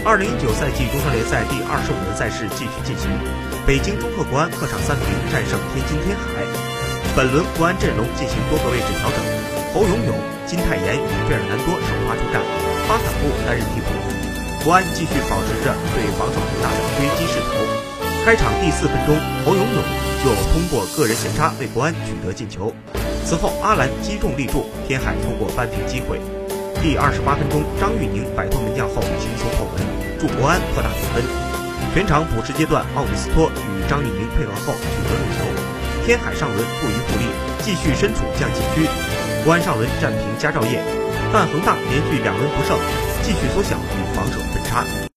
二零一九赛季中超联赛第二十五轮赛事继续进行，北京中赫国安客场三比零战胜天津天海。本轮国安阵容进行多个位置调整，侯永永、金泰妍与费尔南多首发出战，巴坎布担任替补。国安继续保持着对防守恒大的追击势头。开场第四分钟，侯永永就通过个人前插为国安取得进球。此后，阿兰击中立柱，天海通过扳平机会。第二十八分钟，张玉宁摆脱门将后，助国安扩大比分。全场补时阶段，奥古斯托与张玉宁配合后取得入球。天海上轮不遗余力，继续身处降级区。国安上轮战平佳兆业，但恒大连续两轮不胜，继续缩小与防守分差。